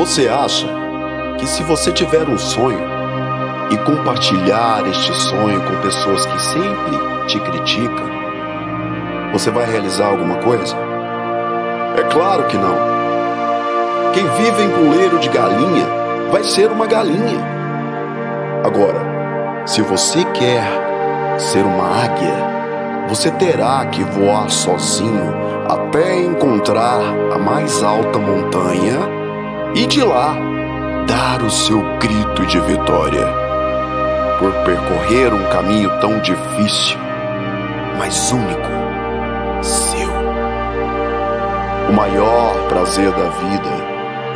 Você acha que se você tiver um sonho e compartilhar este sonho com pessoas que sempre te criticam, você vai realizar alguma coisa? É claro que não. Quem vive em puleiro de galinha vai ser uma galinha. Agora, se você quer ser uma águia, você terá que voar sozinho até encontrar a mais alta montanha e de lá dar o seu grito de vitória por percorrer um caminho tão difícil, mas único, seu. O maior prazer da vida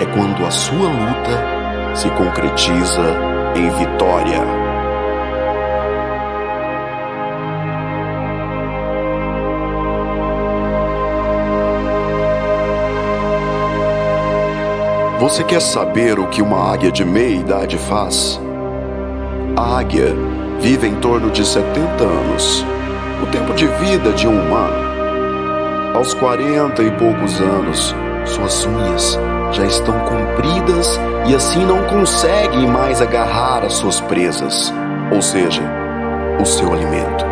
é quando a sua luta se concretiza em vitória. Você quer saber o que uma águia de meia idade faz? A águia vive em torno de 70 anos, o tempo de vida de um humano. Aos 40 e poucos anos, suas unhas já estão compridas e assim não conseguem mais agarrar as suas presas, ou seja, o seu alimento.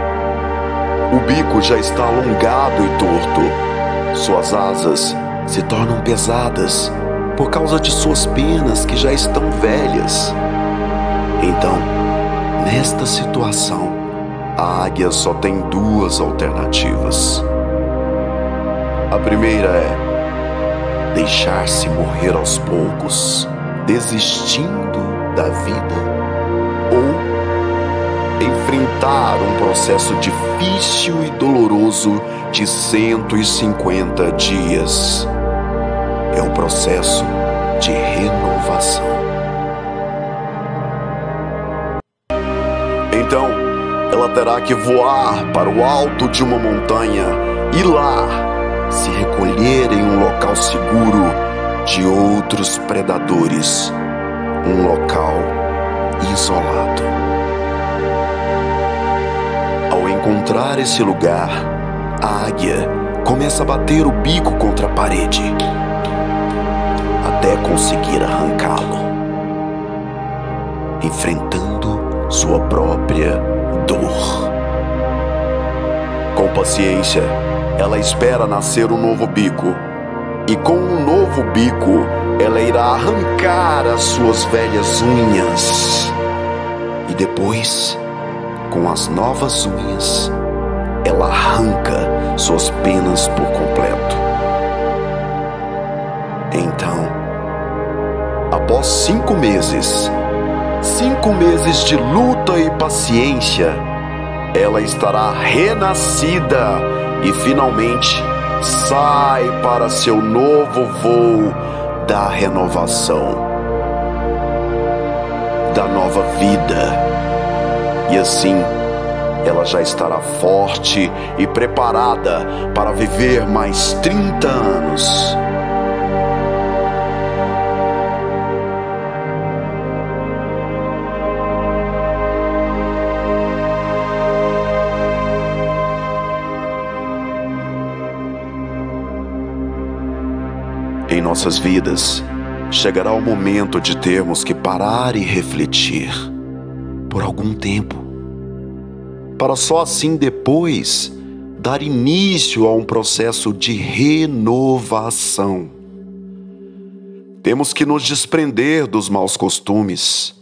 O bico já está alongado e torto. Suas asas se tornam pesadas por causa de suas penas que já estão velhas. Então, nesta situação, a águia só tem duas alternativas. A primeira é deixar-se morrer aos poucos, desistindo da vida, ou enfrentar um processo difícil e doloroso de 150 dias processo de renovação. Então, ela terá que voar para o alto de uma montanha e lá se recolher em um local seguro de outros predadores, um local isolado. Ao encontrar esse lugar, a águia começa a bater o bico contra a parede até conseguir arrancá-lo, enfrentando sua própria dor. Com paciência, ela espera nascer um novo bico, e com um novo bico, ela irá arrancar as suas velhas unhas. E depois, com as novas unhas, ela arranca suas penas por completo. Então, após cinco meses, cinco meses de luta e paciência, ela estará renascida e finalmente sai para seu novo voo da renovação, da nova vida. E assim, ela já estará forte e preparada para viver mais 30 anos. Em nossas vidas, chegará o momento de termos que parar e refletir por algum tempo, para só assim depois dar início a um processo de renovação. Temos que nos desprender dos maus costumes,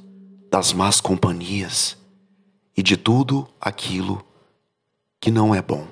das más companhias e de tudo aquilo que não é bom.